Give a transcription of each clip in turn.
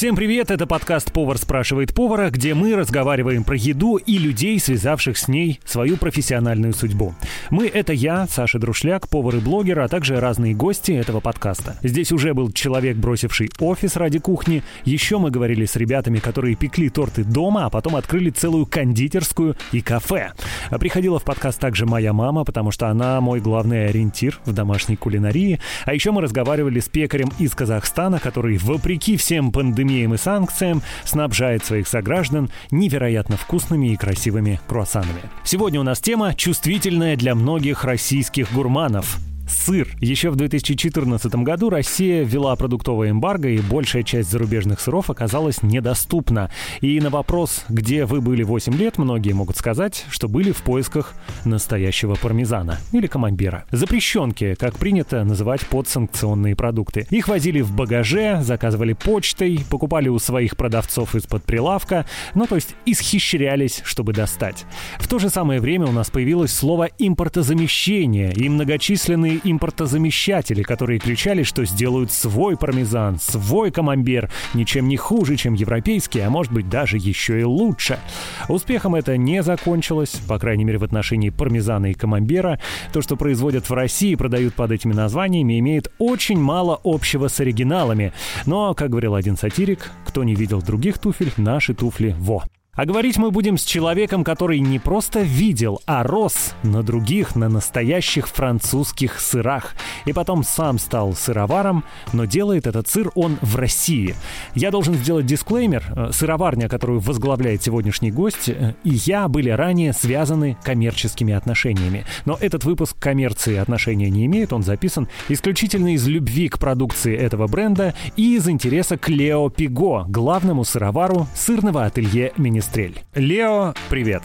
Всем привет, это подкаст «Повар спрашивает повара», где мы разговариваем про еду и людей, связавших с ней свою профессиональную судьбу. Мы — это я, Саша Друшляк, повар и блогер, а также разные гости этого подкаста. Здесь уже был человек, бросивший офис ради кухни, еще мы говорили с ребятами, которые пекли торты дома, а потом открыли целую кондитерскую и кафе. А приходила в подкаст также моя мама, потому что она мой главный ориентир в домашней кулинарии. А еще мы разговаривали с пекарем из Казахстана, который, вопреки всем пандемиям и санкциям, снабжает своих сограждан невероятно вкусными и красивыми круассанами. Сегодня у нас тема чувствительная для многих российских гурманов – сыр. Еще в 2014 году Россия ввела продуктовое эмбарго, и большая часть зарубежных сыров оказалась недоступна. И на вопрос, где вы были 8 лет, многие могут сказать, что были в поисках настоящего пармезана или камамбера. Запрещенки, как принято называть подсанкционные продукты. Их возили в багаже, заказывали почтой, покупали у своих продавцов из-под прилавка, ну то есть исхищрялись, чтобы достать. В то же самое время у нас появилось слово импортозамещение и многочисленные импортозамещатели, которые кричали, что сделают свой пармезан, свой камамбер, ничем не хуже, чем европейский, а может быть даже еще и лучше. Успехом это не закончилось, по крайней мере в отношении пармезана и камамбера. То, что производят в России и продают под этими названиями, имеет очень мало общего с оригиналами. Но, как говорил один сатирик, кто не видел других туфель, наши туфли во. А говорить мы будем с человеком, который не просто видел, а рос на других, на настоящих французских сырах. И потом сам стал сыроваром, но делает этот сыр он в России. Я должен сделать дисклеймер. Э, сыроварня, которую возглавляет сегодняшний гость, э, и я были ранее связаны коммерческими отношениями. Но этот выпуск коммерции отношения не имеет, он записан исключительно из любви к продукции этого бренда и из интереса к Лео Пиго, главному сыровару сырного ателье Министерства Министрель. Лео. Привет,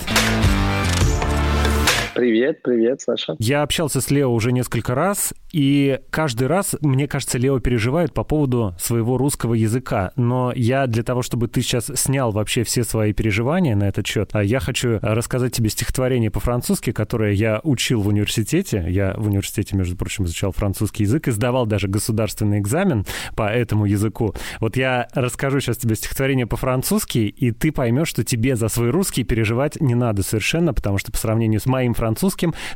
привет, Саша. Я общался с Лео уже несколько раз, и каждый раз, мне кажется, Лео переживает по поводу своего русского языка. Но я для того, чтобы ты сейчас снял вообще все свои переживания на этот счет, а я хочу рассказать тебе стихотворение по-французски, которое я учил в университете. Я в университете, между прочим, изучал французский язык и сдавал даже государственный экзамен по этому языку. Вот я расскажу сейчас тебе стихотворение по-французски, и ты поймешь, что тебе за свой русский переживать не надо совершенно, потому что по сравнению с моим французским,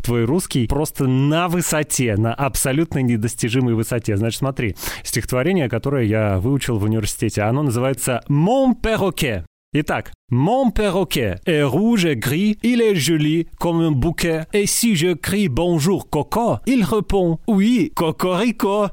твой русский просто на высоте, на абсолютно недостижимой высоте. Значит, смотри, стихотворение, которое я выучил в университете, оно называется «Mon perroquet». Итак, Mon perroquet est rouge et gris, il est joli comme un bouquet, et si je crie bonjour Coco, il répond oui, cocorico.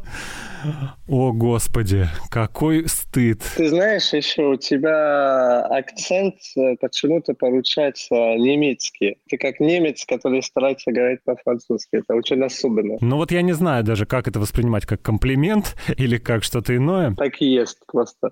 О, Господи, какой стыд. Ты знаешь, еще у тебя акцент э, почему-то получается немецкий. Ты как немец, который старается говорить по-французски. Это очень особенно. Ну вот я не знаю даже, как это воспринимать, как комплимент или как что-то иное. Так и есть просто.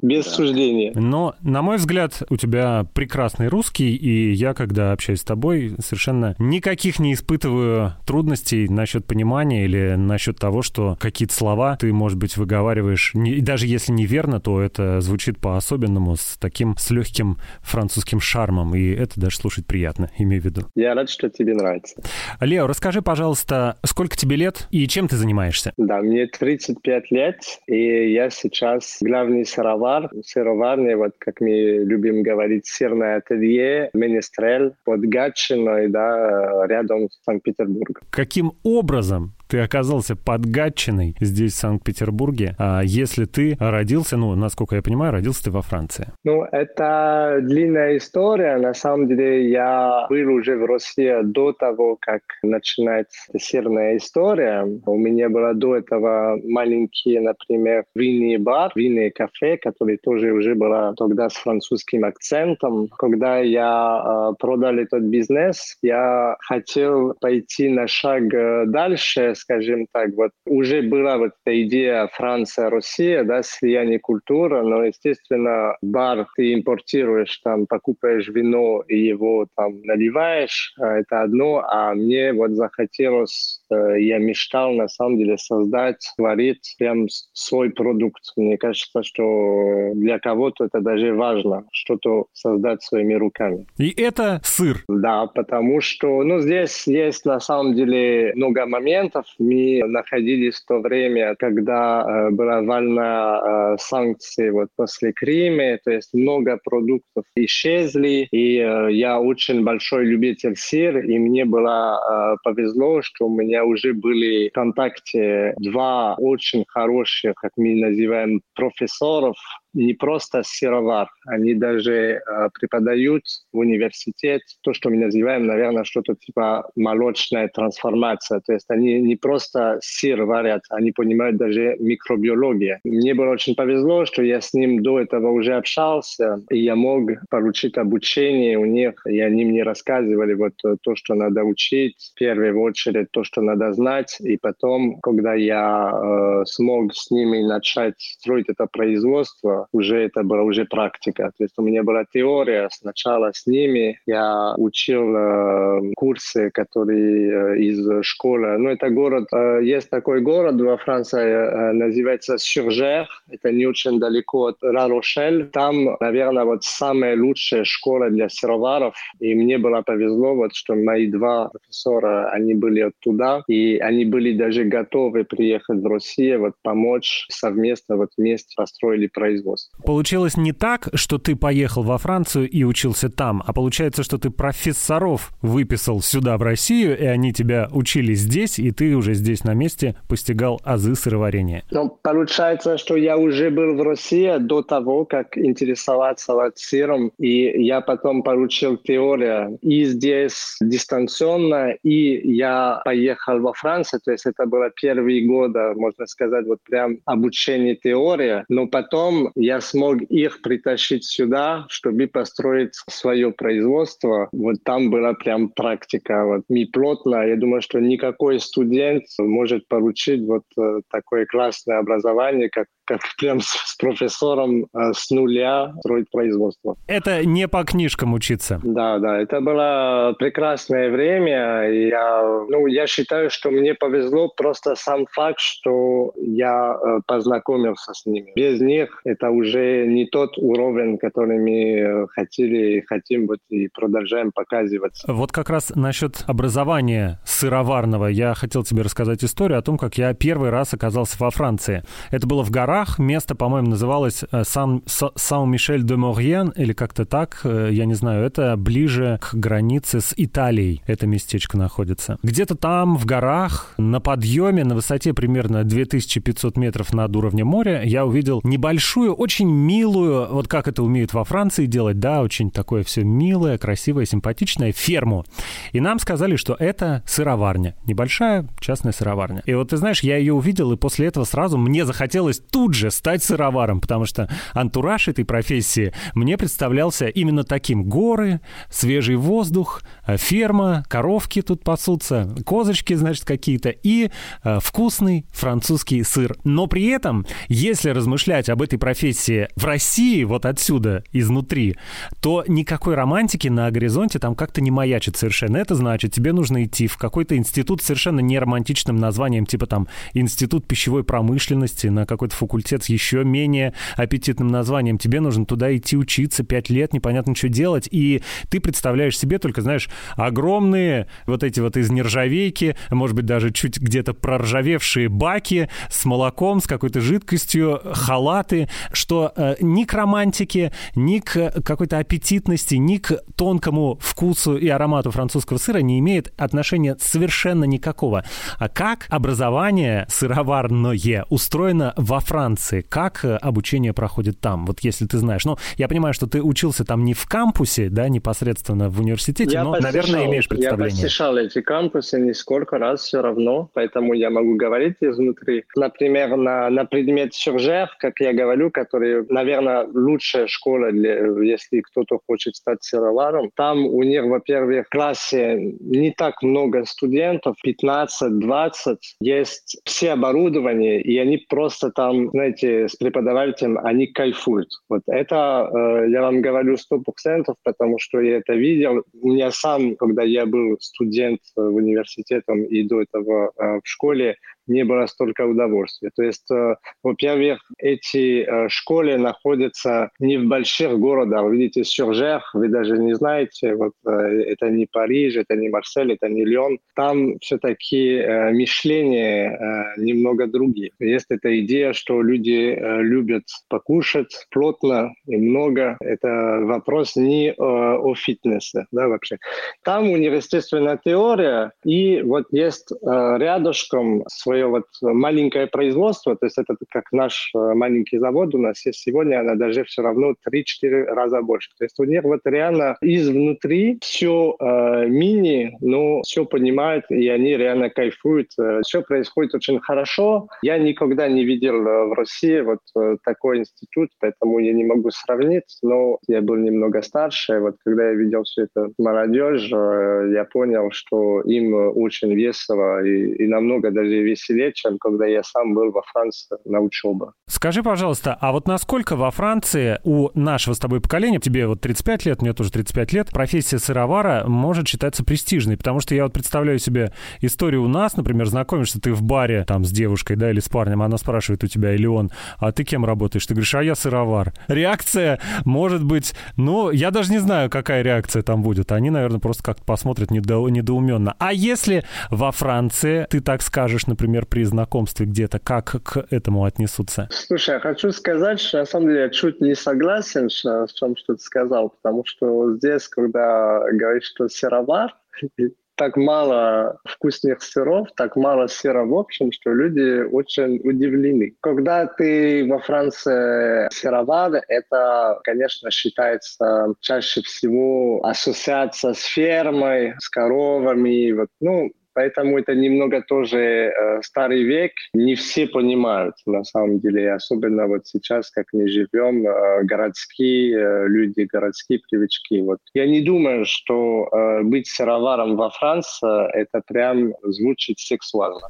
Без да. суждения. Но, на мой взгляд, у тебя прекрасный русский, и я, когда общаюсь с тобой, совершенно никаких не испытываю трудностей насчет понимания или насчет того, что какие-то слова ты может быть, выговариваешь, не, и даже если неверно, то это звучит по-особенному, с таким, с легким французским шармом, и это даже слушать приятно, имею в виду. Я рад, что тебе нравится. Лео, расскажи, пожалуйста, сколько тебе лет и чем ты занимаешься? Да, мне 35 лет, и я сейчас главный сыровар, сыроварный, вот как мы любим говорить, сырное ателье, Менестрель, под Гатчиной, да, рядом с Санкт-Петербургом. Каким образом ты оказался под Гатчиной здесь, в Санкт-Петербурге, а если ты родился, ну, насколько я понимаю, родился ты во Франции? Ну, это длинная история. На самом деле, я был уже в России до того, как начинать сырная история. У меня было до этого маленький, например, винный бар, винный кафе, который тоже уже было тогда с французским акцентом. Когда я э, продал этот бизнес, я хотел пойти на шаг э, дальше, скажем так, вот уже была вот эта идея Франция, Россия, да, слияние культуры, но, естественно, бар ты импортируешь, там, покупаешь вино и его там наливаешь, а это одно, а мне вот захотелось э, я мечтал на самом деле создать, творить прям свой продукт. Мне кажется, что для кого-то это даже важно, что-то создать своими руками. И это сыр? Да, потому что ну, здесь есть на самом деле много моментов. Мы находились в то время, когда э, была волна э, санкций вот после Крима, то есть много продуктов исчезли, и э, я очень большой любитель сыр, и мне было повезло, что у меня уже были в контакте два очень хороших, как мы называем, профессоров не просто сыровар, они даже э, преподают в университет то, что мы называем, наверное, что-то типа молочная трансформация. То есть они не просто сыр варят, они понимают даже микробиологию. Мне было очень повезло, что я с ним до этого уже общался, и я мог получить обучение у них, и они мне рассказывали вот то, что надо учить, в первую очередь то, что надо знать, и потом, когда я э, смог с ними начать строить это производство, уже это была уже практика. То есть у меня была теория сначала с ними. Я учил э, курсы, которые э, из школы. Ну, это город, э, есть такой город во Франции, э, называется Сюржер. Это не очень далеко от Ла-Рошель. Там, наверное, вот самая лучшая школа для сыроваров. И мне было повезло, вот, что мои два профессора, они были оттуда. И они были даже готовы приехать в Россию, вот, помочь совместно, вот, вместе построили производство производства. Получилось не так, что ты поехал во Францию и учился там, а получается, что ты профессоров выписал сюда, в Россию, и они тебя учили здесь, и ты уже здесь на месте постигал азы сыроварения. Ну, получается, что я уже был в России до того, как интересоваться вот сыром, и я потом получил теорию и здесь дистанционно, и я поехал во Францию, то есть это было первые годы, можно сказать, вот прям обучение теории, но потом я смог их притащить сюда, чтобы построить свое производство. Вот там была прям практика. Вот ми плотно. Я думаю, что никакой студент может получить вот э, такое классное образование, как как прям с, с профессором э, с нуля строить производство. Это не по книжкам учиться. Да, да, это было прекрасное время. Я, ну, я считаю, что мне повезло просто сам факт, что я э, познакомился с ними. Без них это уже не тот уровень, который мы э, хотели и хотим вот и продолжаем показывать. Вот как раз насчет образования сыроварного я хотел тебе рассказать историю о том, как я первый раз оказался во Франции. Это было в горах горах. Место, по-моему, называлось э, Сан-Мишель-де-Морьен или как-то так, э, я не знаю. Это ближе к границе с Италией. Это местечко находится. Где-то там, в горах, на подъеме, на высоте примерно 2500 метров над уровнем моря, я увидел небольшую, очень милую, вот как это умеют во Франции делать, да, очень такое все милое, красивое, симпатичное, ферму. И нам сказали, что это сыроварня. Небольшая частная сыроварня. И вот ты знаешь, я ее увидел, и после этого сразу мне захотелось тут тут же стать сыроваром, потому что антураж этой профессии мне представлялся именно таким. Горы, свежий воздух, э, ферма, коровки тут пасутся, козочки, значит, какие-то, и э, вкусный французский сыр. Но при этом, если размышлять об этой профессии в России, вот отсюда, изнутри, то никакой романтики на горизонте там как-то не маячит совершенно. Это значит, тебе нужно идти в какой-то институт совершенно не романтичным названием, типа там Институт пищевой промышленности на какой-то факультет факультет с еще менее аппетитным названием. Тебе нужно туда идти учиться пять лет, непонятно, что делать. И ты представляешь себе только, знаешь, огромные вот эти вот из нержавейки, может быть, даже чуть где-то проржавевшие баки с молоком, с какой-то жидкостью, халаты, что э, ни к романтике, ни к какой-то аппетитности, ни к тонкому вкусу и аромату французского сыра не имеет отношения совершенно никакого. А как образование сыроварное устроено во Франции? Франции. Как э, обучение проходит там? Вот если ты знаешь. Ну, я понимаю, что ты учился там не в кампусе, да, непосредственно в университете, я но, посещал, наверное, имеешь представление. Я посещал эти кампусы несколько раз все равно, поэтому я могу говорить изнутри. Например, на, на предмет сюржер, как я говорю, который, наверное, лучшая школа, для, если кто-то хочет стать сыроваром. Там у них, во-первых, в классе не так много студентов, 15-20, есть все оборудование, и они просто там знаете, с преподавателем, они кайфуют. Вот это э, я вам говорю сто процентов, потому что я это видел. У меня сам, когда я был студент в университете и до этого э, в школе, не было столько удовольствия. То есть, э, во-первых, эти э, школы находятся не в больших городах. Видите, Сюржер, вы даже не знаете, вот э, это не Париж, это не Марсель, это не Лион. Там все-таки мышление немного другие. Есть эта идея, что люди любят покушать плотно и много. Это вопрос не о, фитнесе, да, вообще. Там у них естественная теория, и вот есть рядышком свой свое вот маленькое производство, то есть это как наш э, маленький завод у нас есть сегодня, она даже все равно 3-4 раза больше. То есть у них вот реально изнутри все э, мини, но все понимают, и они реально кайфуют. Э, все происходит очень хорошо. Я никогда не видел э, в России вот такой институт, поэтому я не могу сравнить, но я был немного старше. Вот когда я видел все это молодежь, я понял, что им очень весело и, и намного даже веселее веселее, чем когда я сам был во Франции на учебе. Скажи, пожалуйста, а вот насколько во Франции у нашего с тобой поколения, тебе вот 35 лет, мне тоже 35 лет, профессия сыровара может считаться престижной? Потому что я вот представляю себе историю у нас, например, знакомишься ты в баре там с девушкой, да, или с парнем, она спрашивает у тебя, или он, а ты кем работаешь? Ты говоришь, а я сыровар. Реакция может быть, ну, я даже не знаю, какая реакция там будет. Они, наверное, просто как-то посмотрят недо, недоуменно. А если во Франции ты так скажешь, например, например, при знакомстве где-то, как к этому отнесутся? Слушай, я хочу сказать, что на самом деле я чуть не согласен с чем, что ты сказал, потому что здесь, когда говоришь, что серовар, так мало вкусных сыров, так мало сыра в общем, что люди очень удивлены. Когда ты во Франции сыровар, это, конечно, считается чаще всего ассоциация с фермой, с коровами. Вот, ну, Поэтому это немного тоже э, старый век. Не все понимают, на самом деле, особенно вот сейчас, как мы живем, э, городские э, люди, городские привычки. Вот. Я не думаю, что э, быть сыроваром во Франции, это прям звучит сексуально.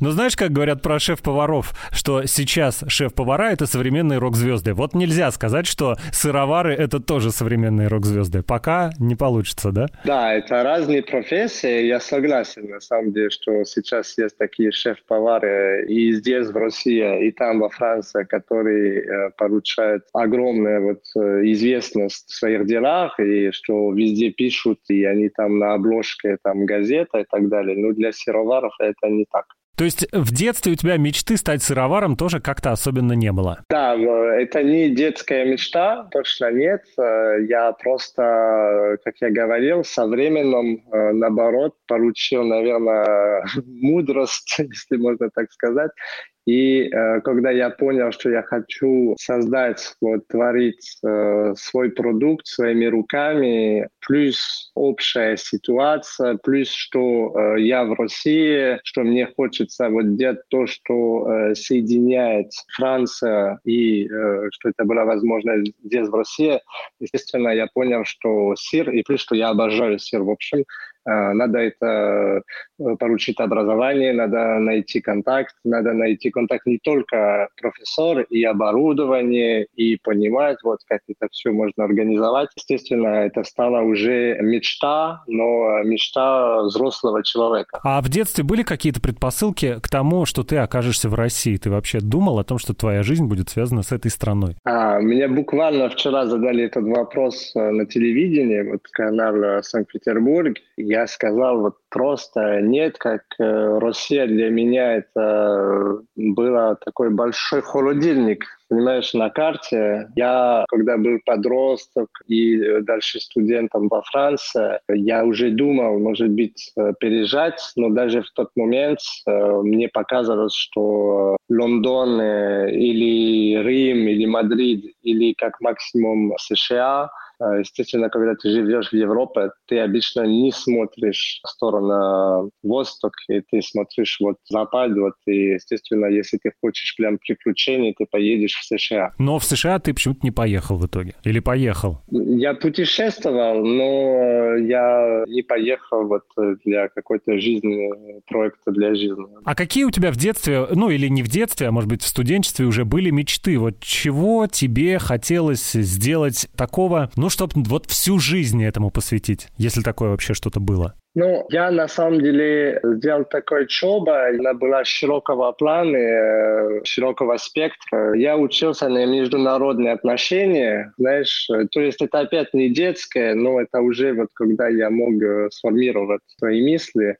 Ну, знаешь, как говорят про шеф-поваров, что сейчас шеф-повара — это современные рок-звезды. Вот нельзя сказать, что сыровары — это тоже современные рок-звезды. Пока не получится, да? Да, это разные профессии, я согласен, на самом самом деле, что сейчас есть такие шеф-повары и здесь, в России, и там, во Франции, которые э, получают огромную вот, э, известность в своих делах, и что везде пишут, и они там на обложке там, газета и так далее. Но для сыроваров это не так. То есть в детстве у тебя мечты стать сыроваром тоже как-то особенно не было? Да, это не детская мечта, точно нет. Э, я просто, как я говорил, со временем, э, наоборот, получил, наверное, мудрость, если можно так сказать, и э, когда я понял, что я хочу создать, вот, творить э, свой продукт своими руками, плюс общая ситуация, плюс что э, я в России, что мне хочется вот делать то, что э, соединяет Франция и э, что это было возможно здесь в России, естественно, я понял, что сыр, и плюс, что я обожаю сыр, в общем, надо это э, получить образование, надо найти контакт, надо найти контакт не только профессор и оборудование, и понимать, вот как это все можно организовать. Естественно, это стало уже мечта, но мечта взрослого человека. А в детстве были какие-то предпосылки к тому, что ты окажешься в России? Ты вообще думал о том, что твоя жизнь будет связана с этой страной? А, мне буквально вчера задали этот вопрос э, на телевидении, вот канал Санкт-Петербург. Я я сказал вот просто нет, как э, Россия для меня это было такой большой холодильник, понимаешь, на карте. Я, когда был подросток и дальше студентом во Франции, я уже думал, может быть, э, переезжать, но даже в тот момент э, мне показалось, что Лондон или Рим, или Мадрид, или как максимум США — естественно, когда ты живешь в Европе, ты обычно не смотришь в сторону восток, и ты смотришь вот запад, вот, и, естественно, если ты хочешь прям приключений, ты поедешь в США. Но в США ты почему-то не поехал в итоге? Или поехал? Я путешествовал, но я не поехал вот для какой-то жизни, проекта для жизни. А какие у тебя в детстве, ну или не в детстве, а может быть в студенчестве уже были мечты? Вот чего тебе хотелось сделать такого, ну, чтобы вот всю жизнь этому посвятить, если такое вообще что-то было? Ну, я на самом деле сделал такой учеба, она была широкого плана, э, широкого спектра. Я учился на международные отношения, знаешь, то есть это опять не детское, но это уже вот когда я мог э, сформировать свои мысли.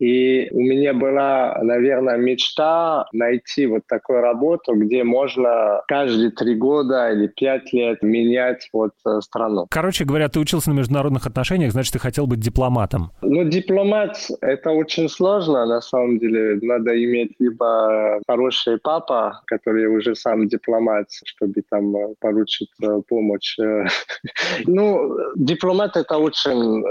И у меня была, наверное, мечта найти вот такую работу, где можно каждые три года или пять лет менять вот э, страну. Короче говоря, ты учился на международных отношениях, значит, ты хотел быть дипломатом. Ну, дипломат — это очень сложно, на самом деле. Надо иметь либо хороший папа, который уже сам дипломат, чтобы там э, получить э, помощь. Ну, дипломат — это очень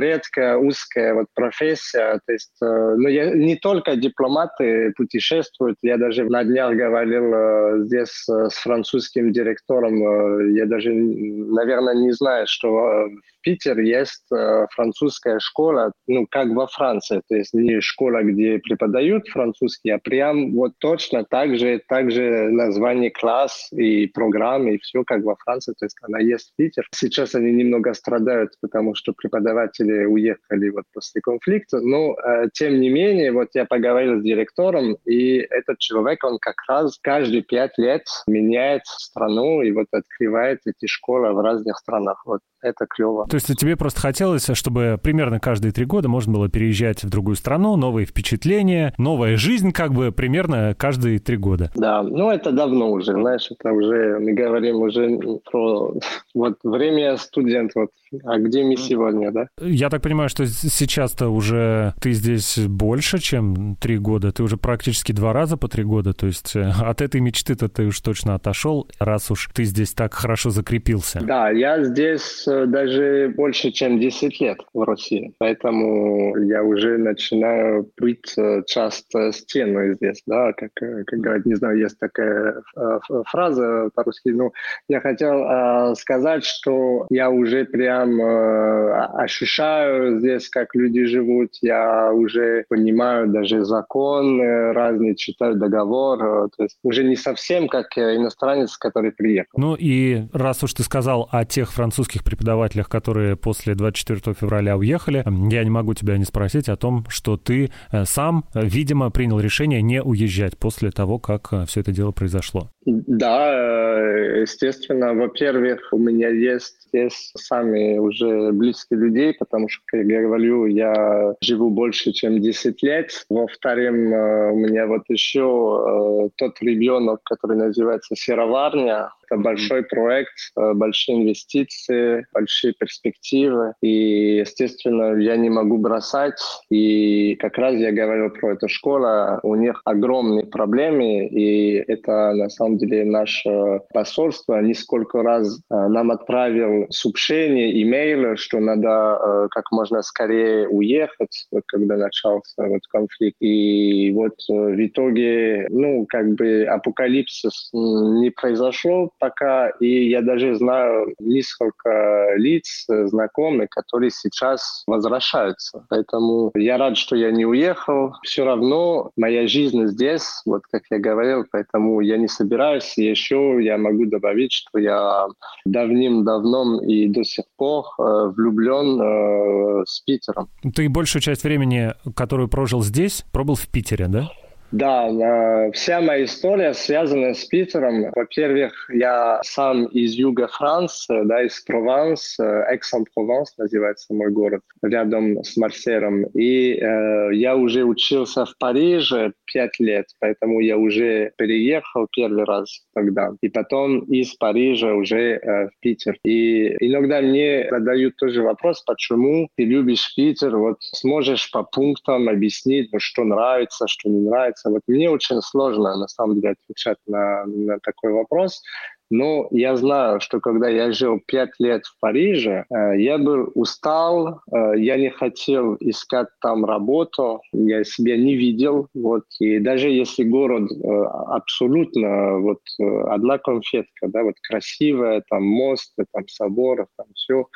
редкая, узкая вот профессия. То есть Э, но я, не только дипломаты путешествуют. Я даже на днях говорил э, здесь э, с французским директором. Я даже, наверное, не знаю, что в Питер есть французская школа, ну, как во Франции. То есть не школа, где преподают французский, а прям вот точно так же, так же название класс и программы, и все как во Франции. То есть она есть в Питер. Сейчас они немного страдают, потому что преподаватели уехали вот после конфликта. Но тем не менее, вот я поговорил с директором, и этот человек, он как раз каждые пять лет меняет страну и вот открывает эти школы в разных странах. Вот это клево. То есть тебе просто хотелось, чтобы примерно каждые три года можно было переезжать в другую страну, новые впечатления, новая жизнь как бы примерно каждые три года. Да, ну это давно уже, знаешь, это уже, мы говорим уже про вот время студент, вот, а где мы сегодня, да? Я так понимаю, что сейчас-то уже ты здесь больше, чем три года, ты уже практически два раза по три года, то есть э, от этой мечты-то ты уж точно отошел, раз уж ты здесь так хорошо закрепился. Да, я здесь даже больше, чем 10 лет в России. Поэтому я уже начинаю быть э, часто стеной здесь, да, как, э, как говорят, не знаю, есть такая э, фраза по-русски, но я хотел э, сказать, что я уже прям э, ощущаю здесь, как люди живут, я уже понимаю даже закон э, разные, читаю договор, э, то есть уже не совсем как иностранец, который приехал. Ну и раз уж ты сказал о тех французских преподавателях, преподавателях, которые после 24 февраля уехали, я не могу тебя не спросить о том, что ты э, сам, э, видимо, принял решение не уезжать после того, как э, все это дело произошло. Да, естественно. Во-первых, у меня есть здесь сами уже близкие людей, потому что, как я говорю, я живу больше, чем 10 лет. Во-вторых, у меня вот еще тот ребенок, который называется Сероварня, это большой проект, э, большие инвестиции, большие перспективы. И, естественно, я не могу бросать. И как раз я говорил про эту школу. У них огромные проблемы. И это, на самом деле, наше посольство несколько раз э, нам отправил сообщение, имейл, что надо э, как можно скорее уехать, когда начался вот конфликт. И вот в итоге, ну, как бы апокалипсис не произошел, пока, и я даже знаю несколько лиц знакомых, которые сейчас возвращаются. Поэтому я рад, что я не уехал. Все равно моя жизнь здесь, вот как я говорил, поэтому я не собираюсь. И еще я могу добавить, что я давным-давно и до сих пор э, влюблен э, с Питером. Ты большую часть времени, которую прожил здесь, пробыл в Питере, да? Да, вся моя история связана с Питером. Во-первых, я сам из юга Франции, да, из Прованс, Экс-ан-Прованс называется мой город, рядом с Марселем. И э, я уже учился в Париже пять лет, поэтому я уже переехал первый раз тогда. И потом из Парижа уже э, в Питер. И иногда мне задают тоже вопрос, почему ты любишь Питер, вот сможешь по пунктам объяснить, ну, что нравится, что не нравится. Вот мне очень сложно, на самом деле, отвечать на, на такой вопрос. Но я знаю, что когда я жил пять лет в Париже, э, я был устал, э, я не хотел искать там работу, я себя не видел. Вот. И даже если город э, абсолютно вот одна конфетка, да, вот красивая, там мост, там собор, там все,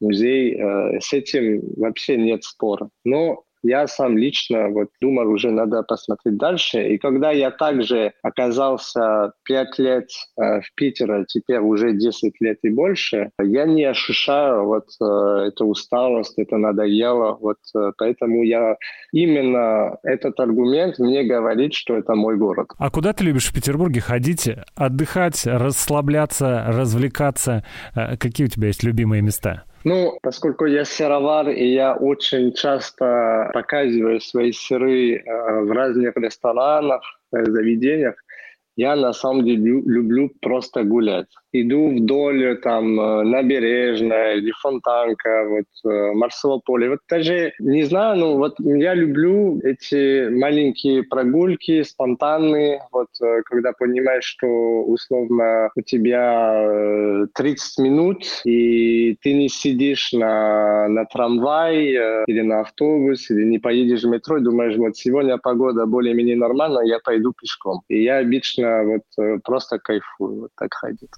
музей, с этим вообще нет спора. Но я сам лично вот думал, уже надо посмотреть дальше. И когда я также оказался 5 лет э, в Питере, теперь уже 10 лет и больше, я не ощущаю вот э, эту усталость, это надоело. Вот э, поэтому я именно этот аргумент мне говорит, что это мой город. А куда ты любишь в Петербурге ходить, отдыхать, расслабляться, развлекаться? Э, какие у тебя есть любимые места? Ну, поскольку я сыровар, и я очень часто показываю свои сыры э, в разных ресторанах, э, заведениях, я на самом деле люблю просто гулять. Иду вдоль там э, набережная или фонтанка, вот э, Марсово поле. Вот даже, не знаю, ну вот я люблю эти маленькие прогулки, спонтанные, вот э, когда понимаешь, что условно у тебя 30 минут, и ты не сидишь на, на трамвай или на автобус, или не поедешь в метро, и думаешь, вот сегодня погода более-менее нормальная, я пойду пешком. И я обычно вот э, просто кайфую вот так ходить.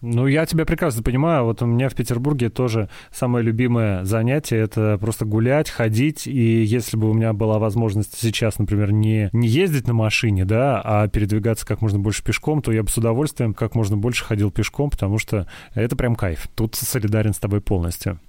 Ну, я тебя прекрасно понимаю. Вот у меня в Петербурге тоже самое любимое занятие — это просто гулять, ходить. И если бы у меня была возможность сейчас, например, не, не ездить на машине, да, а передвигаться как можно больше пешком, то я бы с удовольствием как можно больше ходил пешком, потому что это прям кайф. Тут солидарен с тобой полностью.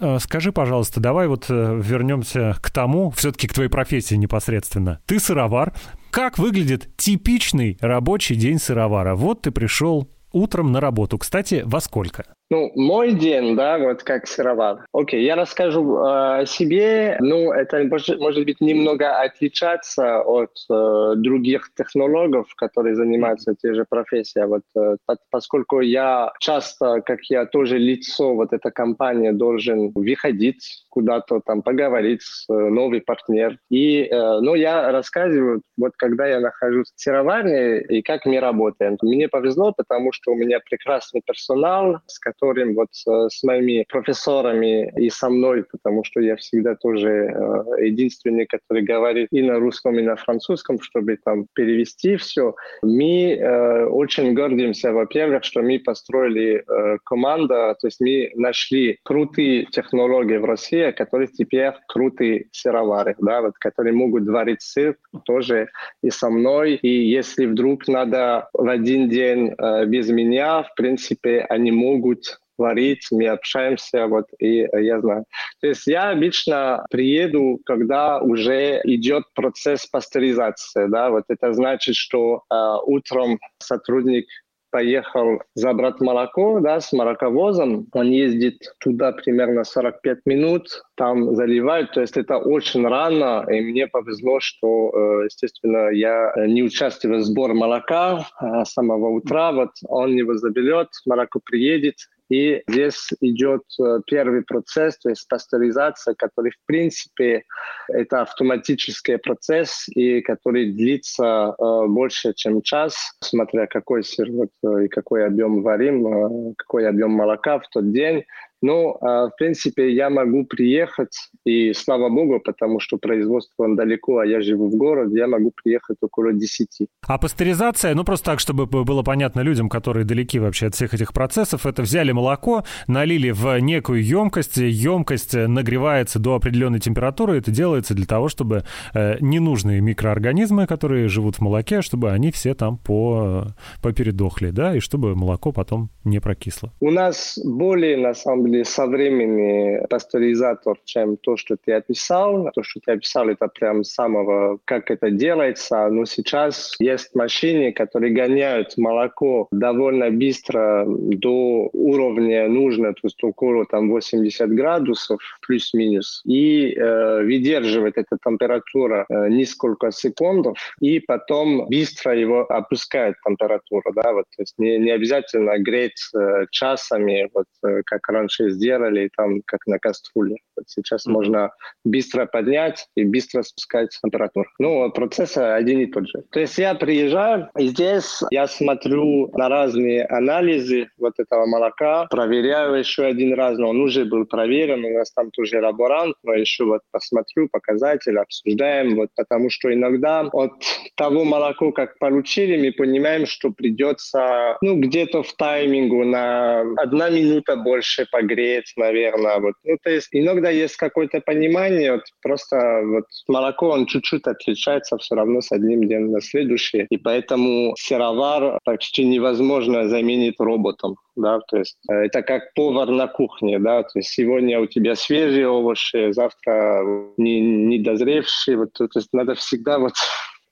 Э, скажи, пожалуйста, давай вот э, вернемся к тому, все-таки к твоей профессии непосредственно. Ты сыровар. Как выглядит типичный рабочий день сыровара? Вот ты пришел утром на работу. Кстати, во сколько? Ну, мой день, да, вот как сыровар. Окей, я расскажу э, о себе. Ну, это может, может быть немного отличаться от э, других технологов, которые занимаются те же профессии. Вот, э, поскольку я часто, как я тоже лицо вот эта компания, должен выходить куда-то там поговорить с э, новый партнер. И, э, ну, я рассказываю, вот когда я нахожусь в сыроварне и как мы работаем. Мне повезло, потому что у меня прекрасный персонал, с которым которым вот э, с моими профессорами и со мной, потому что я всегда тоже э, единственный, который говорит и на русском, и на французском, чтобы там перевести все. Мы э, очень гордимся, во-первых, что мы построили команду, то есть мы нашли крутые технологии в России, которые теперь крутые сыровары, да, вот, которые могут варить сыр тоже и со мной. И если вдруг надо в один день без меня, в принципе, они могут творить, мы общаемся, вот, и э, я знаю. То есть я обычно приеду, когда уже идет процесс пастеризации, да, вот это значит, что э, утром сотрудник поехал забрать молоко да, с молоковозом. Он ездит туда примерно 45 минут, там заливают. То есть это очень рано, и мне повезло, что, э, естественно, я не участвую в сборе молока с самого утра. Вот он его заберет, молоко приедет, и здесь идет э, первый процесс, то есть пастеризация, который, в принципе, это автоматический процесс, и который длится э, больше, чем час, смотря какой сыр вот, э, и какой объем варим, какой объем молока в тот день. Ну, а, в принципе, я могу приехать, и слава богу, потому что производство далеко, а я живу в городе, я могу приехать около 10. А пастеризация, ну просто так, чтобы было понятно людям, которые далеки вообще от всех этих процессов, это взяли молоко, налили в некую емкость, емкость нагревается до определенной температуры, это делается для того, чтобы э, ненужные микроорганизмы, которые живут в молоке, чтобы они все там по, попередохли, да, и чтобы молоко потом не прокисло. У нас более, на самом деле, современный пастеризатор, чем то, что ты описал. То, что ты описал, это прям самого, как это делается. Но сейчас есть машины, которые гоняют молоко довольно быстро до уровня нужно, то есть около там 80 градусов плюс-минус, и э, выдерживает эта температура э, несколько секундов, и потом быстро его опускает температуру, да, вот, то есть не, не обязательно греть э, часами, вот, э, как раньше сделали, там, как на кастрюле. Сейчас mm-hmm. можно быстро поднять и быстро спускать температуру. Ну, процесс один и тот же. То есть я приезжаю, и здесь я смотрю на разные анализы вот этого молока, проверяю еще один раз, но он уже был проверен, у нас там тоже лаборант, но еще вот посмотрю показатели, обсуждаем, вот потому что иногда от того молока, как получили, мы понимаем, что придется, ну, где-то в таймингу на одна минута больше погреть, наверное. Вот. Ну, то есть иногда есть какое-то понимание, вот просто вот молоко, он чуть-чуть отличается все равно с одним днем на следующий, и поэтому сыровар почти невозможно заменить роботом да, то есть э, это как повар на кухне, да, то есть сегодня у тебя свежие овощи, завтра не, не дозревшие, вот, то есть надо всегда вот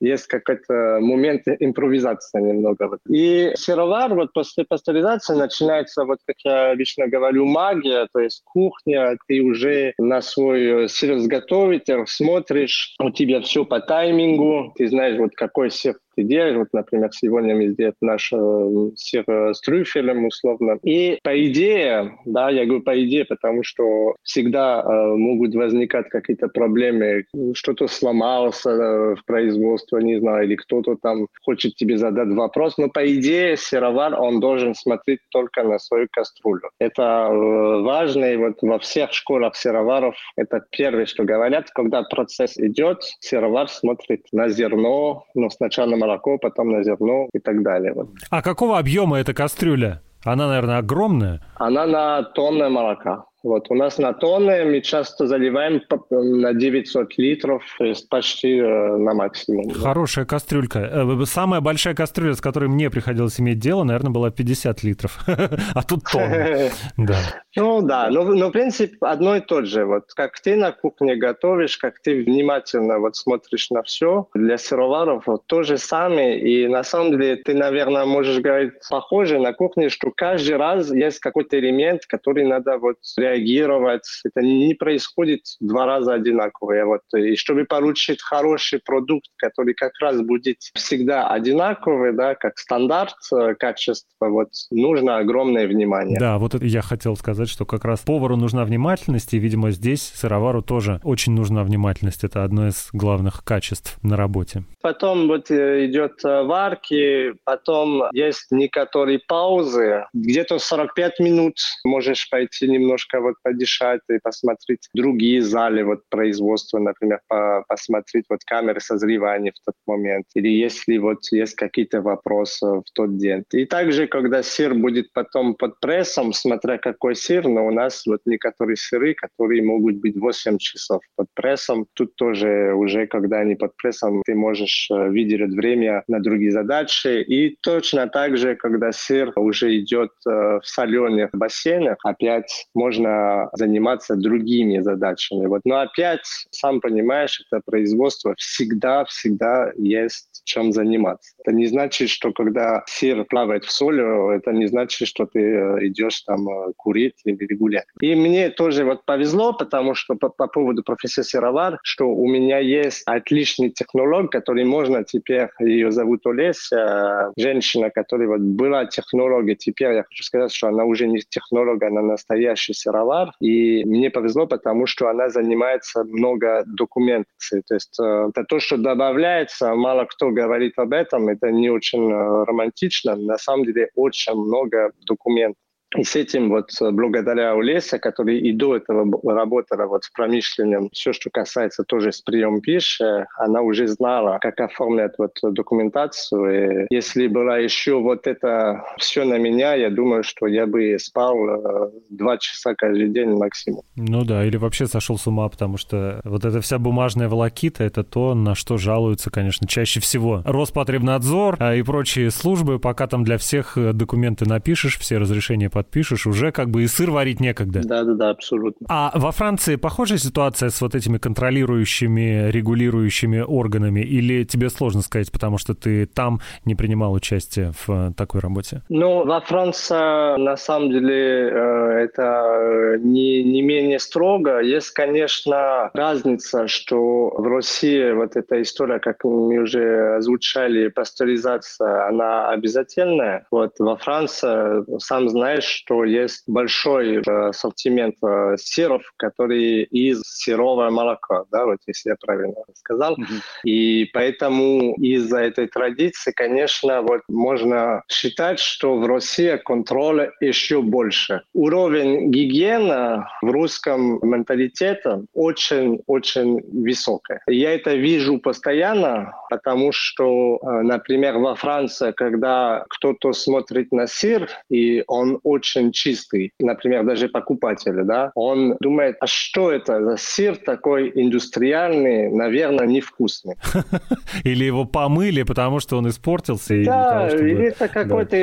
есть какой-то момент импровизации немного. И сыровар вот после пастеризации начинается, вот как я обычно говорю, магия, то есть кухня, ты уже на свой сыр-изготовитель смотришь, у тебя все по таймингу, ты знаешь, вот какой сыр делаешь. Вот, например, сегодня мы сделали наш э, сыр с трюфелем условно. И по идее, да, я говорю по идее, потому что всегда э, могут возникать какие-то проблемы, что-то сломался э, в производстве, не знаю, или кто-то там хочет тебе задать вопрос. Но по идее сыровар, он должен смотреть только на свою кастрюлю. Это э, важно, и вот во всех школах сыроваров это первое, что говорят, когда процесс идет, сыровар смотрит на зерно, ну, сначала на молоко, потом на зерно и так далее. Вот. А какого объема эта кастрюля? Она, наверное, огромная? Она на тонны молока. Вот у нас на тонны мы часто заливаем на 900 литров, то есть почти э, на максимум. Хорошая да. кастрюлька. Э, самая большая кастрюля, с которой мне приходилось иметь дело, наверное, была 50 литров. А тут тонны. Да. Ну да, но, но принцип одно и тот же. Вот как ты на кухне готовишь, как ты внимательно вот смотришь на все, для сыроваров вот то же самое. И на самом деле ты, наверное, можешь говорить похоже на кухне, что каждый раз есть какой-то элемент, который надо вот реагировать. Это не происходит два раза одинаково. Вот. И чтобы получить хороший продукт, который как раз будет всегда одинаковый, да, как стандарт э, качества, вот, нужно огромное внимание. Да, вот это я хотел сказать, что как раз повару нужна внимательность, и, видимо, здесь сыровару тоже очень нужна внимательность. Это одно из главных качеств на работе. Потом вот э, идет э, варки, потом есть некоторые паузы. Где-то 45 минут можешь пойти немножко вот подышать и посмотреть другие залы вот производства, например, по, посмотреть вот камеры созревания в тот момент, или если вот есть какие-то вопросы в тот день. И также, когда сыр будет потом под прессом, смотря какой сыр, но у нас вот некоторые сыры, которые могут быть 8 часов под прессом, тут тоже уже, когда они под прессом, ты можешь э, видеть время на другие задачи. И точно так же, когда сыр уже идет э, в соленых бассейнах, опять можно заниматься другими задачами. Вот. Но опять, сам понимаешь, это производство всегда-всегда есть чем заниматься. Это не значит, что когда сыр плавает в соли, это не значит, что ты э, идешь там э, курить или гулять. И мне тоже вот повезло, потому что по, по поводу профессии сыровар, что у меня есть отличный технолог, который можно теперь, ее зовут Олеся, женщина, которая вот была технологом, теперь я хочу сказать, что она уже не технолог, она настоящий сыровар, Салар, и мне повезло, потому что она занимается много документацией. То есть э, это то, что добавляется, мало кто говорит об этом, это не очень э, романтично. На самом деле очень много документов. И с этим вот э, благодаря Олесе, который и до этого работала вот в промышленном, все, что касается тоже с прием пищи, она уже знала, как оформлять вот документацию. И если было еще вот это все на меня, я думаю, что я бы спал э, два часа каждый день максимум. Ну да, или вообще сошел с ума, потому что вот эта вся бумажная волокита, это то, на что жалуются, конечно, чаще всего. Роспотребнадзор а и прочие службы, пока там для всех э, документы напишешь, все разрешения подпишешь, уже как бы и сыр варить некогда. Да-да-да, абсолютно. А во Франции похожая ситуация с вот этими контролирующими, регулирующими органами? Или тебе сложно сказать, потому что ты там не принимал участие в такой работе? Ну, во Франции на самом деле э, это не, не менее строго. Есть, конечно, разница, что в России вот эта история, как мы уже озвучали, пастеризация, она обязательная. Вот во Франции, сам знаешь, что есть большой э, ассортимент э, сыров, которые из сырого молока, да, вот если я правильно сказал. Mm-hmm. И поэтому из-за этой традиции, конечно, вот можно считать, что в России контроля еще больше. Уровень гигиены в русском менталитете очень-очень высокий. Я это вижу постоянно, потому что, э, например, во Франции, когда кто-то смотрит на сыр, и он очень чистый, например, даже покупатель, да, он думает, а что это за сыр такой индустриальный, наверное, невкусный. Или его помыли, потому что он испортился. Да, чтобы... это какой-то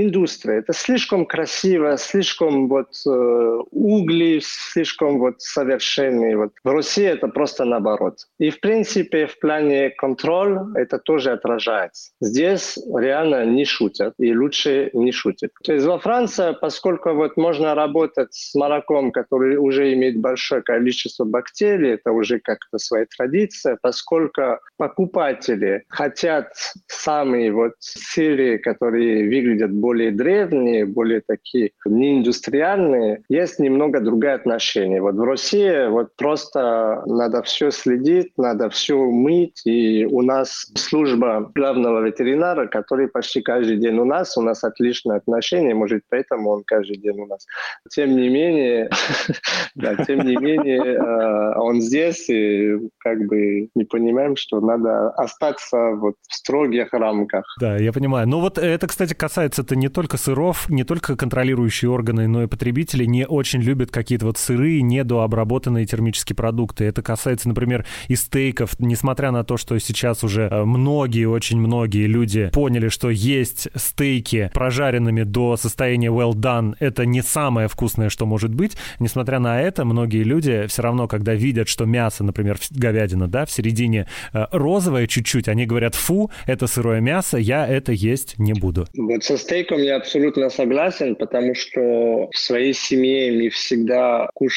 индустрия. Это слишком красиво, слишком вот э, угли, слишком вот совершенные. Вот. В России это просто наоборот. И в принципе в плане контроля это тоже отражается. Здесь реально не шутят и лучше не шутят. То есть во Франции, поскольку вот можно работать с молоком, который уже имеет большое количество бактерий, это уже как-то своя традиция, поскольку покупатели хотят самые вот сыры, которые выглядят более древние, более такие неиндустриальные, есть немного другое отношение. Вот в России вот просто надо все следить, надо все мыть, и у нас служба главного ветеринара, который почти каждый день у нас, у нас отличное отношение, может, поэтому он каждый день у нас. Тем не менее, да, тем не менее, э, он здесь, и как бы не понимаем, что надо остаться вот в строгих рамках. Да, я понимаю. Ну вот это, кстати, касается-то не только сыров, не только контролирующие органы, но и потребители не очень любят какие-то вот сырые, недообработанные термические продукты. Это касается, например, и стейков. Несмотря на то, что сейчас уже э, многие, очень многие люди поняли, что есть стейки прожаренными до состояния well done, это не самое вкусное, что может быть. Несмотря на это, многие люди все равно, когда видят, что мясо, например, говядина, да, в середине э, розовое чуть-чуть, они говорят, фу, это сырое мясо, я это есть не буду. Вот со стейком я абсолютно согласен, потому что в своей семье мы всегда кушали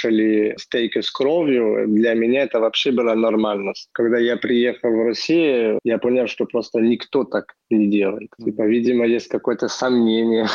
стейки с кровью. Для меня это вообще была нормальность. Когда я приехал в Россию, я понял, что просто никто так не делает. Типа, видимо, есть какое-то сомнение.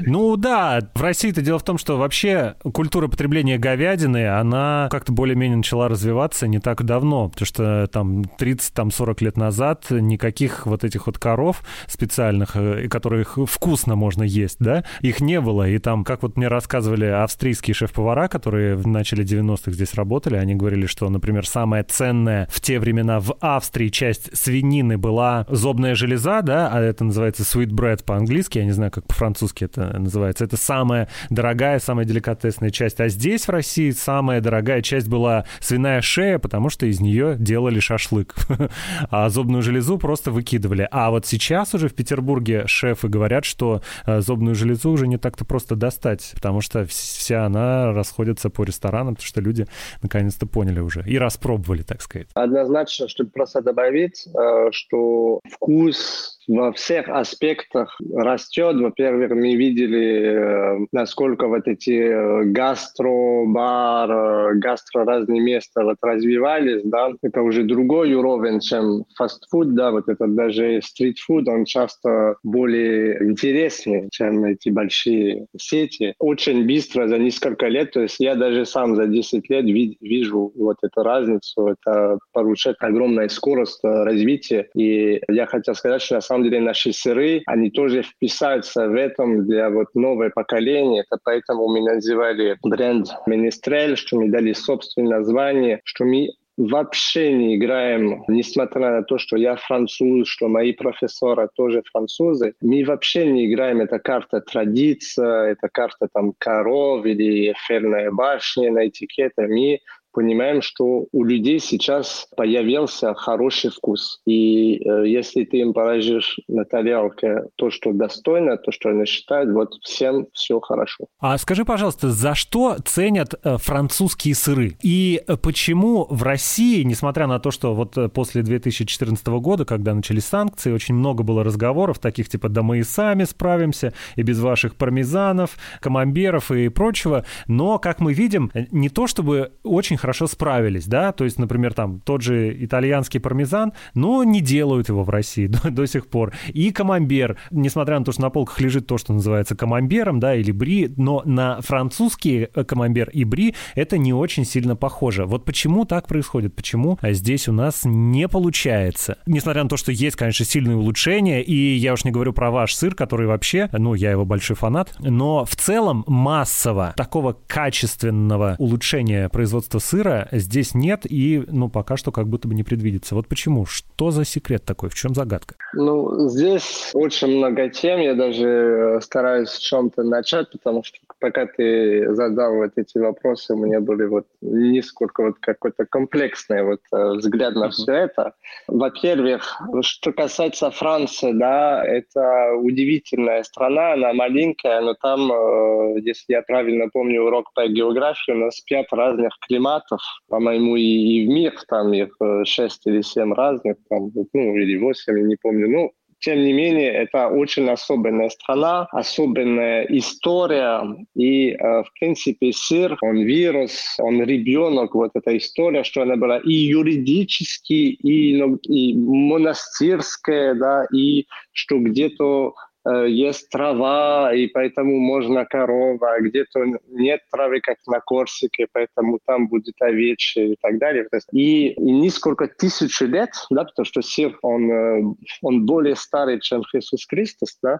Ну да, в России-то дело в том, что вообще культура потребления говядины, она как-то более-менее начала развиваться не так давно, потому что там 30-40 лет назад никаких вот этих вот коров специальных, э, которых вкусно можно есть, да, их не было. И там, как вот мне рассказывали австрийские шеф-повара, которые в начале 90-х здесь работали, они говорили, что, например, самая ценная в те времена в Австрии часть свинины была зобная железа, да, а это называется sweet bread по-английски, я не знаю, как по-французски это называется. Это самая дорогая, самая деликатесная часть. А здесь, в России, самая дорогая часть была свиная шея, потому что из нее делали шашлык. А зобную железу просто выкидывали. А вот сейчас уже в Петербурге шефы говорят, что э, зобную железу уже не так-то просто достать, потому что вся она расходится по ресторанам, потому что люди наконец-то поняли уже и распробовали, так сказать. Однозначно, чтобы просто добавить, э, что вкус во всех аспектах растет. Во-первых, мы видели, э, насколько вот эти э, гастро, бар, э, гастро разные места вот развивались, да, это уже другой уровень, чем фастфуд, да, вот это даже стритфуд, он часто более интересный, чем эти большие сети. Очень быстро, за несколько лет, то есть я даже сам за 10 лет вижу вот эту разницу, это получает огромная скорость развития, и я хотел сказать, что на самом деле наши сыры, они тоже вписаются в этом для вот новое поколение. Это поэтому мы называли бренд Министрель, что мы дали собственное название, что мы вообще не играем, несмотря на то, что я француз, что мои профессоры тоже французы, мы вообще не играем. Это карта традиция, это карта там коров или эфирная башня на этикете. Мы понимаем, что у людей сейчас появился хороший вкус. И э, если ты им положишь на тарелке то, что достойно, то, что они считают, вот всем все хорошо. А скажи, пожалуйста, за что ценят э, французские сыры? И э, почему в России, несмотря на то, что вот э, после 2014 года, когда начались санкции, очень много было разговоров таких типа «да мы и сами справимся, и без ваших пармезанов, камамберов и прочего», но, как мы видим, не то чтобы очень хорошо справились, да, то есть, например, там тот же итальянский пармезан, но не делают его в России до, до сих пор. И камамбер, несмотря на то, что на полках лежит то, что называется камамбером, да, или бри, но на французский э, камамбер и бри это не очень сильно похоже. Вот почему так происходит? Почему здесь у нас не получается? Несмотря на то, что есть, конечно, сильные улучшения, и я уж не говорю про ваш сыр, который вообще, ну, я его большой фанат, но в целом массово такого качественного улучшения производства сыра здесь нет, и, ну, пока что как будто бы не предвидится. Вот почему? Что за секрет такой? В чем загадка? Ну, здесь очень много тем, я даже э, стараюсь в чем-то начать, потому что пока ты задал вот эти вопросы, у меня были вот несколько вот какой-то комплексный вот э, взгляд на все это. Во-первых, что касается Франции, да, это удивительная страна, она маленькая, но там, э, если я правильно помню урок по географии, у нас пять разных климатов, по-моему, и, и в мир там их э, шесть или семь разных, там, ну, или восемь, не помню. Ну, тем не менее, это очень особенная страна, особенная история. И, э, в принципе, сыр, он вирус, он ребенок, вот эта история, что она была и юридически, и, ну, и монастырская, да, и что где-то есть трава, и поэтому можно корова, а где-то нет травы, как на Корсике, поэтому там будет овечья и так далее. И, и несколько тысяч лет, да, потому что сир, он, э, он более старый, чем Иисус Христос, да,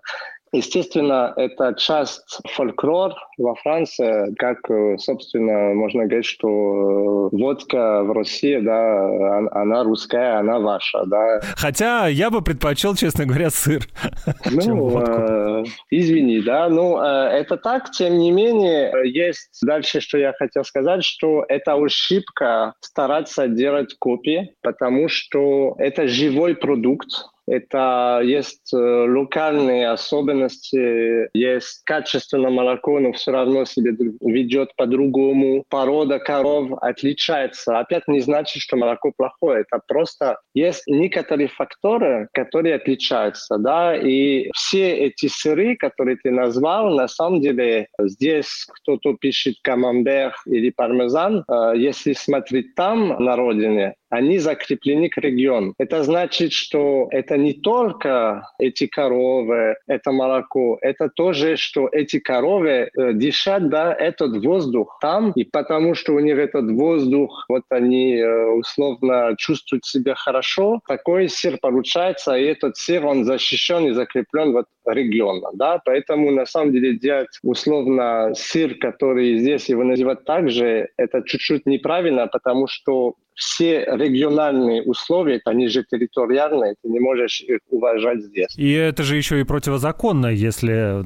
Естественно, это часть фольклор во Франции, как, э, собственно, можно говорить, что э, водка в России, да, она русская, она ваша, да. Хотя я бы предпочел, честно говоря, сыр. Ну, э, извини, да, ну, э, это так, тем не менее, есть дальше, что я хотел сказать, что это ошибка стараться делать копии, потому что это живой продукт, это есть э, локальные особенности, есть качественное молоко, но все равно себе ведет по-другому. Порода коров отличается. Опять не значит, что молоко плохое. Это просто есть некоторые факторы, которые отличаются. Да? И все эти сыры, которые ты назвал, на самом деле здесь кто-то пишет камамбер или пармезан. Э, если смотреть там на родине, они закреплены к региону. Это значит, что это не только эти коровы, это молоко, это тоже, что эти коровы э, дышат, да, этот воздух там, и потому что у них этот воздух, вот они э, условно чувствуют себя хорошо, такой сыр получается, и этот сыр, он защищен и закреплен вот региона, да, поэтому на самом деле делать условно сыр, который здесь его называть также, это чуть-чуть неправильно, потому что все региональные условия, они же территориальные, ты не можешь их уважать здесь. И это же еще и противозаконно, если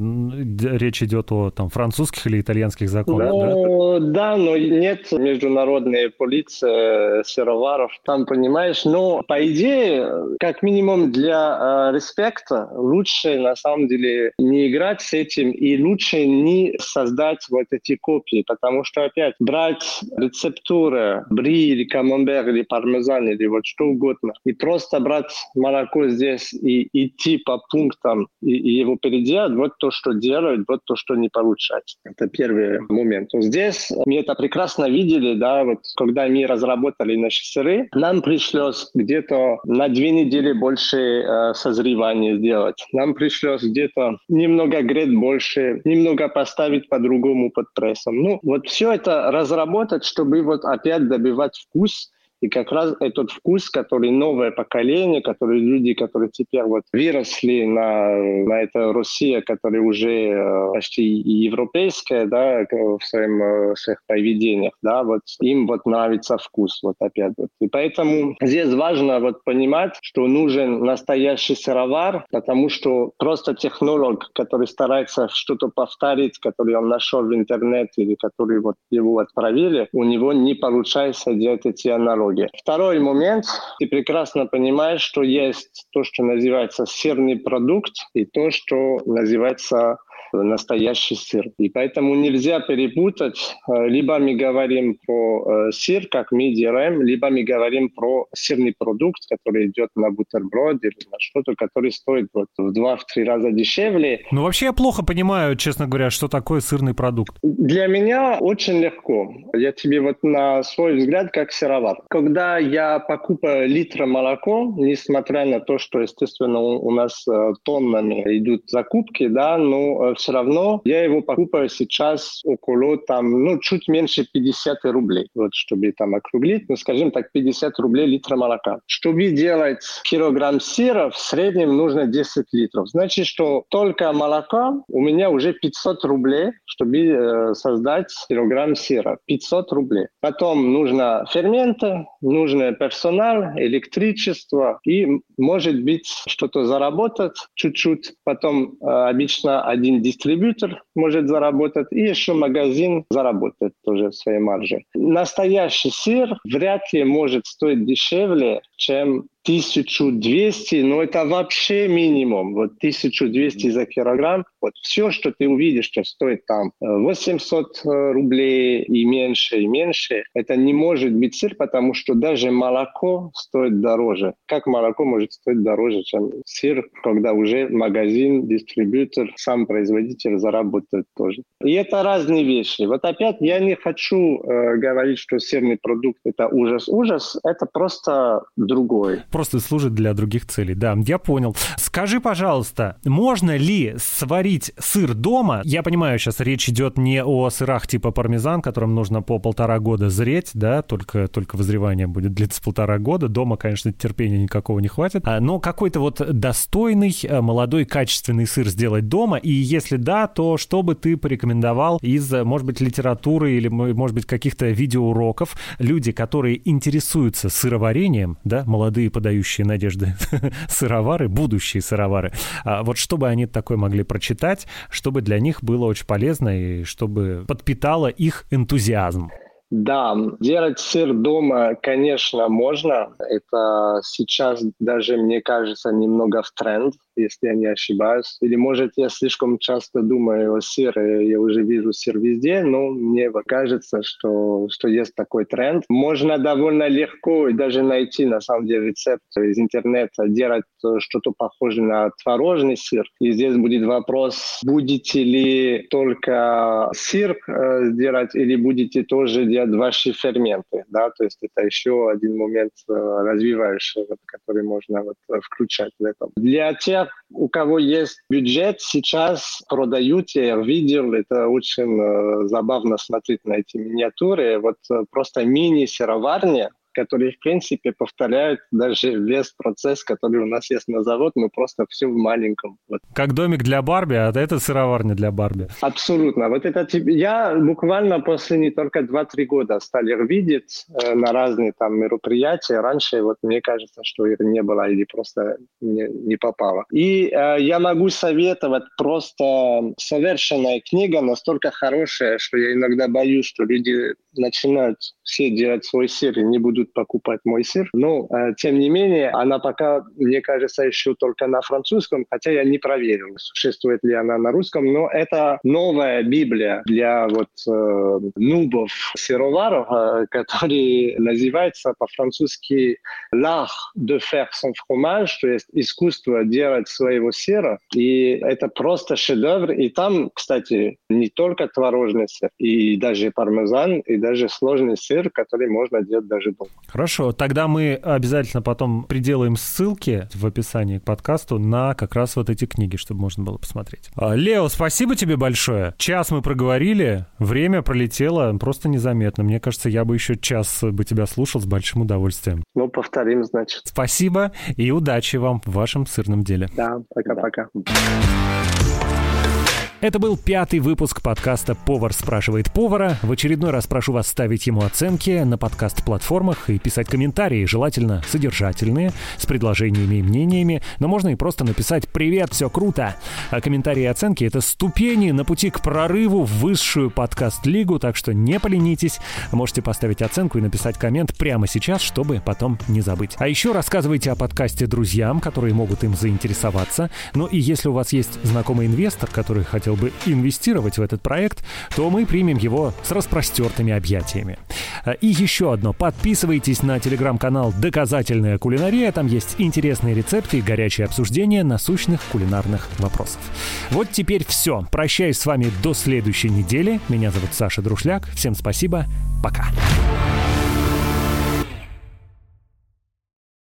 речь идет о там, французских или итальянских законах, ну, да? Да, но нет международной полиции сыроваров, там, понимаешь, но по идее, как минимум для э, респекта, лучше на самом деле не играть с этим и лучше не создать вот эти копии, потому что опять брать рецептуры бри или кому камамбер или пармезан или вот что угодно, и просто брать молоко здесь и идти по пунктам и, и его переделать, вот то, что делают, вот то, что не получается. Это первый момент. Здесь мы это прекрасно видели, да, вот когда мы разработали наши сыры, нам пришлось где-то на две недели больше э, созревания сделать. Нам пришлось где-то немного греть больше, немного поставить по-другому под прессом. Ну, вот все это разработать, чтобы вот опять добивать вкус и как раз этот вкус, который новое поколение, которые люди, которые теперь вот выросли на, на это Россия, которая уже э, почти европейская, да, в, своем, э, своих поведениях, да, вот им вот нравится вкус, вот опять вот. И поэтому здесь важно вот понимать, что нужен настоящий сыровар, потому что просто технолог, который старается что-то повторить, который он нашел в интернете или который вот его отправили, у него не получается делать эти аналоги дороге. Второй момент. Ты прекрасно понимаешь, что есть то, что называется сырный продукт, и то, что называется настоящий сыр. И поэтому нельзя перепутать. Э, либо мы говорим про э, сыр, как мы делаем, либо мы говорим про сырный продукт, который идет на бутерброд или на что-то, который стоит вот в два-три раза дешевле. Ну, вообще я плохо понимаю, честно говоря, что такое сырный продукт. Для меня очень легко. Я тебе вот на свой взгляд как сыровар. Когда я покупаю литр молока, несмотря на то, что, естественно, у нас э, тоннами идут закупки, да, но все равно я его покупаю сейчас около там, ну, чуть меньше 50 рублей, вот, чтобы там округлить, ну, скажем так, 50 рублей литра молока. Чтобы делать килограмм сыра, в среднем нужно 10 литров. Значит, что только молока у меня уже 500 рублей, чтобы э, создать килограмм сыра. 500 рублей. Потом нужно ферменты, нужно персонал, электричество и, может быть, что-то заработать чуть-чуть. Потом э, обычно один дистрибьютор может заработать, и еще магазин заработает тоже своей маржи. Настоящий сыр вряд ли может стоить дешевле, чем 1200, но это вообще минимум. Вот 1200 за килограмм. Вот все, что ты увидишь, что стоит там 800 э, э, рублей и меньше, и меньше, это не может быть сыр, потому что даже молоко стоит дороже. Как молоко может стоить дороже, чем сыр, когда уже магазин, дистрибьютор, сам производитель заработает тоже. И это разные вещи. Вот опять я не хочу э, говорить, что сырный продукт это ужас. Ужас это просто другой просто служит для других целей. Да, я понял. Скажи, пожалуйста, можно ли сварить сыр дома? Я понимаю, сейчас речь идет не о сырах типа пармезан, которым нужно по полтора года зреть, да, только, только вызревание будет длиться полтора года. Дома, конечно, терпения никакого не хватит. А, но какой-то вот достойный, э, молодой, качественный сыр сделать дома? И если да, то что бы ты порекомендовал из, может быть, литературы или, может быть, каких-то видеоуроков? Люди, которые интересуются сыроварением, да, молодые под подающие надежды сыровары, будущие сыровары, а вот чтобы они такое могли прочитать, чтобы для них было очень полезно и чтобы подпитало их энтузиазм. Да, делать сыр дома, конечно, можно. Это сейчас даже, мне кажется, немного в тренд если я не ошибаюсь. Или, может, я слишком часто думаю о сыре, я уже вижу сыр везде, но мне кажется, что, что есть такой тренд. Можно довольно легко и даже найти, на самом деле, рецепт из интернета, делать что-то похожее на творожный сыр. И здесь будет вопрос, будете ли только сыр э, или будете тоже делать ваши ферменты. Да? То есть это еще один момент э, развивающий, вот, который можно вот, включать в этом. Для тех, у кого есть бюджет, сейчас продают, я видел, это очень э, забавно смотреть на эти миниатюры, вот э, просто мини-сыроварня, которые, в принципе, повторяют даже весь процесс, который у нас есть на завод, мы просто все в маленьком. Вот. Как домик для Барби, а это сыроварня для Барби. Абсолютно. Вот это я буквально после не только 2-3 года стали их видеть э, на разные там мероприятия. Раньше, вот мне кажется, что их не было или просто не, не попало. И э, я могу советовать просто совершенная книга, настолько хорошая, что я иногда боюсь, что люди начинают все делать свой сыр и не будут покупать мой сыр. Но, э, тем не менее, она пока, мне кажется, еще только на французском, хотя я не проверил, существует ли она на русском, но это новая Библия для вот э, нубов, сыроваров, э, который называется по-французски «L'art de faire son fromage», то есть искусство делать своего сыра. И это просто шедевр. И там, кстати, не только творожный сыр, и даже пармезан, и даже сложный сыр, который можно делать даже дома. Хорошо, тогда мы обязательно потом приделаем ссылки в описании к подкасту на как раз вот эти книги, чтобы можно было посмотреть. А, Лео, спасибо тебе большое. Час мы проговорили, время пролетело просто незаметно. Мне кажется, я бы еще час бы тебя слушал с большим удовольствием. Ну, повторим, значит. Спасибо и удачи вам в вашем сырном деле. Да, пока-пока. Да. Это был пятый выпуск подкаста «Повар спрашивает повара». В очередной раз прошу вас ставить ему оценки на подкаст-платформах и писать комментарии, желательно содержательные, с предложениями и мнениями, но можно и просто написать «Привет, все круто!». А комментарии и оценки — это ступени на пути к прорыву в высшую подкаст-лигу, так что не поленитесь. Можете поставить оценку и написать коммент прямо сейчас, чтобы потом не забыть. А еще рассказывайте о подкасте друзьям, которые могут им заинтересоваться. Ну и если у вас есть знакомый инвестор, который хотел захотел бы инвестировать в этот проект, то мы примем его с распростертыми объятиями. А, и еще одно. Подписывайтесь на телеграм-канал «Доказательная кулинария». Там есть интересные рецепты и горячие обсуждения насущных кулинарных вопросов. Вот теперь все. Прощаюсь с вами до следующей недели. Меня зовут Саша Друшляк. Всем спасибо. Пока.